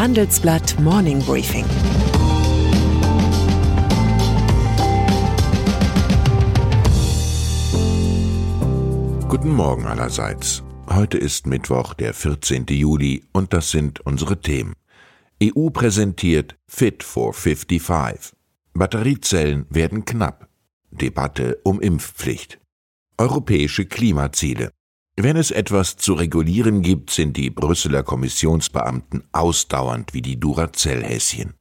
Handelsblatt Morning Briefing. Guten Morgen allerseits. Heute ist Mittwoch, der 14. Juli, und das sind unsere Themen. EU präsentiert Fit for 55. Batteriezellen werden knapp. Debatte um Impfpflicht. Europäische Klimaziele. Wenn es etwas zu regulieren gibt, sind die Brüsseler Kommissionsbeamten ausdauernd wie die Duracell-Häschen.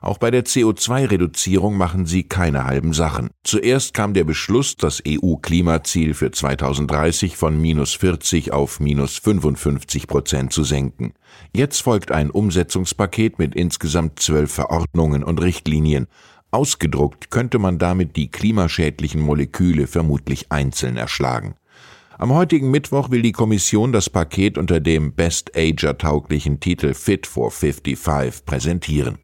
Auch bei der CO2-Reduzierung machen sie keine halben Sachen. Zuerst kam der Beschluss, das EU-Klimaziel für 2030 von minus 40 auf minus 55 Prozent zu senken. Jetzt folgt ein Umsetzungspaket mit insgesamt zwölf Verordnungen und Richtlinien. Ausgedruckt könnte man damit die klimaschädlichen Moleküle vermutlich einzeln erschlagen. Am heutigen Mittwoch will die Kommission das Paket unter dem Best Ager tauglichen Titel Fit for 55 präsentieren.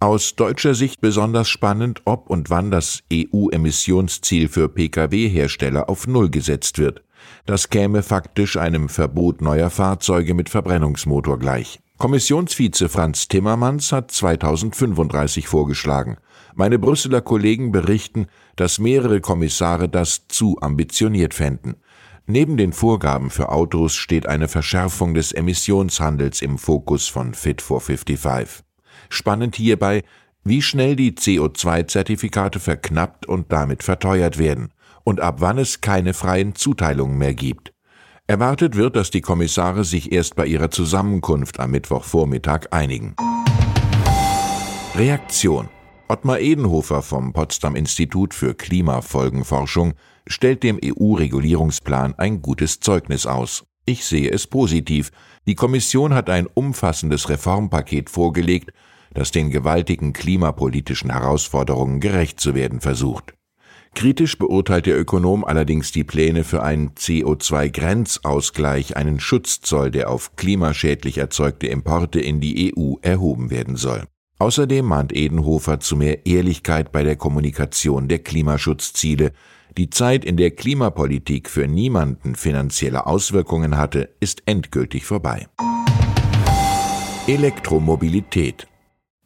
Aus deutscher Sicht besonders spannend, ob und wann das EU-Emissionsziel für Pkw-Hersteller auf Null gesetzt wird. Das käme faktisch einem Verbot neuer Fahrzeuge mit Verbrennungsmotor gleich. Kommissionsvize Franz Timmermans hat 2035 vorgeschlagen. Meine Brüsseler Kollegen berichten, dass mehrere Kommissare das zu ambitioniert fänden. Neben den Vorgaben für Autos steht eine Verschärfung des Emissionshandels im Fokus von Fit for 55. Spannend hierbei, wie schnell die CO2-Zertifikate verknappt und damit verteuert werden und ab wann es keine freien Zuteilungen mehr gibt. Erwartet wird, dass die Kommissare sich erst bei ihrer Zusammenkunft am Mittwochvormittag einigen. Reaktion Ottmar Edenhofer vom Potsdam Institut für Klimafolgenforschung stellt dem EU-Regulierungsplan ein gutes Zeugnis aus. Ich sehe es positiv. Die Kommission hat ein umfassendes Reformpaket vorgelegt, das den gewaltigen klimapolitischen Herausforderungen gerecht zu werden versucht. Kritisch beurteilt der Ökonom allerdings die Pläne für einen CO2-Grenzausgleich, einen Schutzzoll, der auf klimaschädlich erzeugte Importe in die EU erhoben werden soll. Außerdem mahnt Edenhofer zu mehr Ehrlichkeit bei der Kommunikation der Klimaschutzziele. Die Zeit, in der Klimapolitik für niemanden finanzielle Auswirkungen hatte, ist endgültig vorbei. Elektromobilität.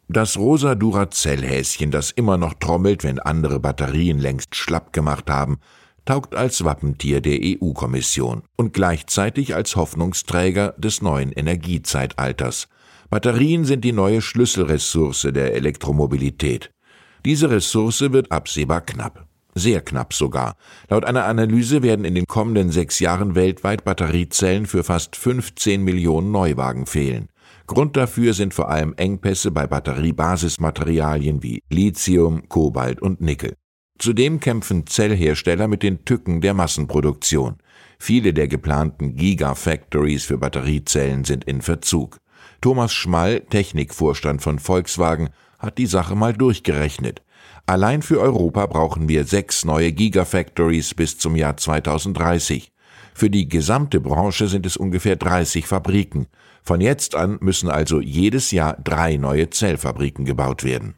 Das rosa Duracell-Häschen, das immer noch trommelt, wenn andere Batterien längst schlapp gemacht haben, taugt als Wappentier der EU-Kommission und gleichzeitig als Hoffnungsträger des neuen Energiezeitalters – Batterien sind die neue Schlüsselressource der Elektromobilität. Diese Ressource wird absehbar knapp. Sehr knapp sogar. Laut einer Analyse werden in den kommenden sechs Jahren weltweit Batteriezellen für fast 15 Millionen Neuwagen fehlen. Grund dafür sind vor allem Engpässe bei Batteriebasismaterialien wie Lithium, Kobalt und Nickel. Zudem kämpfen Zellhersteller mit den Tücken der Massenproduktion. Viele der geplanten Gigafactories für Batteriezellen sind in Verzug. Thomas Schmall, Technikvorstand von Volkswagen, hat die Sache mal durchgerechnet. Allein für Europa brauchen wir sechs neue Gigafactories bis zum Jahr 2030. Für die gesamte Branche sind es ungefähr 30 Fabriken. Von jetzt an müssen also jedes Jahr drei neue Zellfabriken gebaut werden.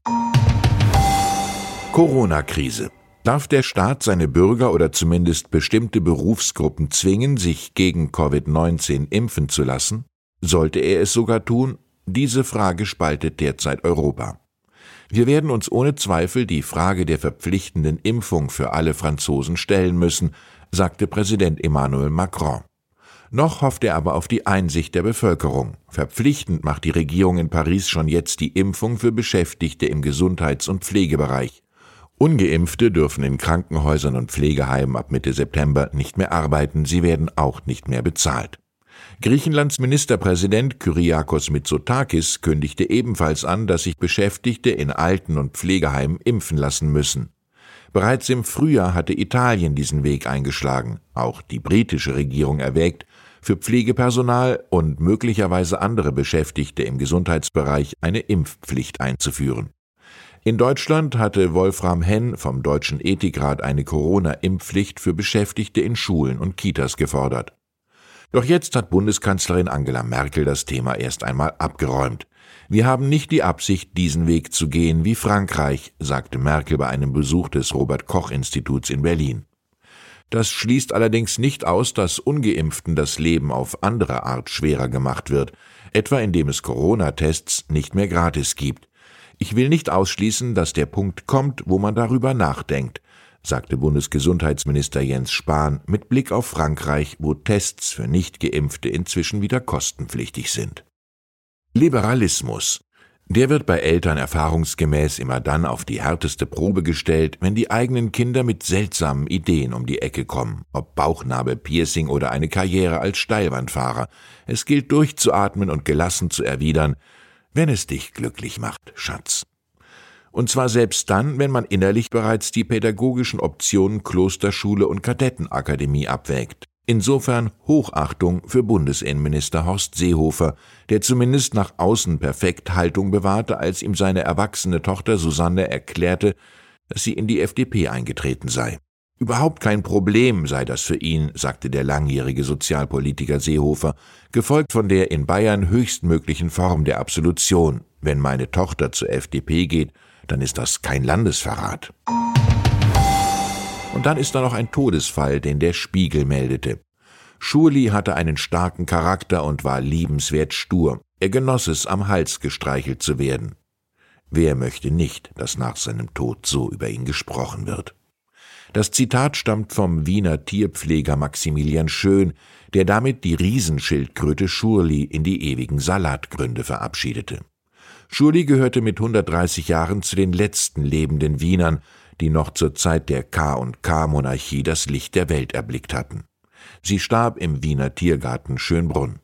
Corona-Krise. Darf der Staat seine Bürger oder zumindest bestimmte Berufsgruppen zwingen, sich gegen Covid-19 impfen zu lassen? Sollte er es sogar tun? Diese Frage spaltet derzeit Europa. Wir werden uns ohne Zweifel die Frage der verpflichtenden Impfung für alle Franzosen stellen müssen, sagte Präsident Emmanuel Macron. Noch hofft er aber auf die Einsicht der Bevölkerung. Verpflichtend macht die Regierung in Paris schon jetzt die Impfung für Beschäftigte im Gesundheits- und Pflegebereich. Ungeimpfte dürfen in Krankenhäusern und Pflegeheimen ab Mitte September nicht mehr arbeiten, sie werden auch nicht mehr bezahlt. Griechenlands Ministerpräsident Kyriakos Mitsotakis kündigte ebenfalls an, dass sich Beschäftigte in Alten- und Pflegeheimen impfen lassen müssen. Bereits im Frühjahr hatte Italien diesen Weg eingeschlagen. Auch die britische Regierung erwägt, für Pflegepersonal und möglicherweise andere Beschäftigte im Gesundheitsbereich eine Impfpflicht einzuführen. In Deutschland hatte Wolfram Henn vom Deutschen Ethikrat eine Corona-Impfpflicht für Beschäftigte in Schulen und Kitas gefordert. Doch jetzt hat Bundeskanzlerin Angela Merkel das Thema erst einmal abgeräumt. Wir haben nicht die Absicht, diesen Weg zu gehen wie Frankreich, sagte Merkel bei einem Besuch des Robert Koch Instituts in Berlin. Das schließt allerdings nicht aus, dass ungeimpften das Leben auf andere Art schwerer gemacht wird, etwa indem es Corona-Tests nicht mehr gratis gibt. Ich will nicht ausschließen, dass der Punkt kommt, wo man darüber nachdenkt, sagte Bundesgesundheitsminister Jens Spahn mit Blick auf Frankreich, wo Tests für Nichtgeimpfte inzwischen wieder kostenpflichtig sind. Liberalismus. Der wird bei Eltern erfahrungsgemäß immer dann auf die härteste Probe gestellt, wenn die eigenen Kinder mit seltsamen Ideen um die Ecke kommen, ob Bauchnabel, Piercing oder eine Karriere als Steilwandfahrer. Es gilt durchzuatmen und gelassen zu erwidern, wenn es dich glücklich macht, Schatz. Und zwar selbst dann, wenn man innerlich bereits die pädagogischen Optionen Klosterschule und Kadettenakademie abwägt. Insofern Hochachtung für Bundesinnenminister Horst Seehofer, der zumindest nach außen perfekt Haltung bewahrte, als ihm seine erwachsene Tochter Susanne erklärte, dass sie in die FDP eingetreten sei. Überhaupt kein Problem sei das für ihn, sagte der langjährige Sozialpolitiker Seehofer, gefolgt von der in Bayern höchstmöglichen Form der Absolution. Wenn meine Tochter zur FDP geht, dann ist das kein Landesverrat. Und dann ist da noch ein Todesfall, den der Spiegel meldete. Schurli hatte einen starken Charakter und war liebenswert stur. Er genoss es, am Hals gestreichelt zu werden. Wer möchte nicht, dass nach seinem Tod so über ihn gesprochen wird? Das Zitat stammt vom Wiener Tierpfleger Maximilian Schön, der damit die Riesenschildkröte Schurli in die ewigen Salatgründe verabschiedete. Schurli gehörte mit 130 Jahren zu den letzten lebenden Wienern, die noch zur Zeit der K&K-Monarchie das Licht der Welt erblickt hatten. Sie starb im Wiener Tiergarten Schönbrunn.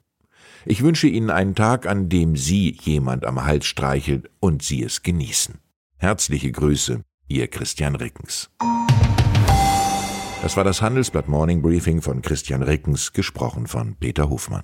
Ich wünsche Ihnen einen Tag, an dem Sie jemand am Hals streichelt und Sie es genießen. Herzliche Grüße, Ihr Christian Rickens. Das war das Handelsblatt Morning Briefing von Christian Rickens, gesprochen von Peter Hofmann.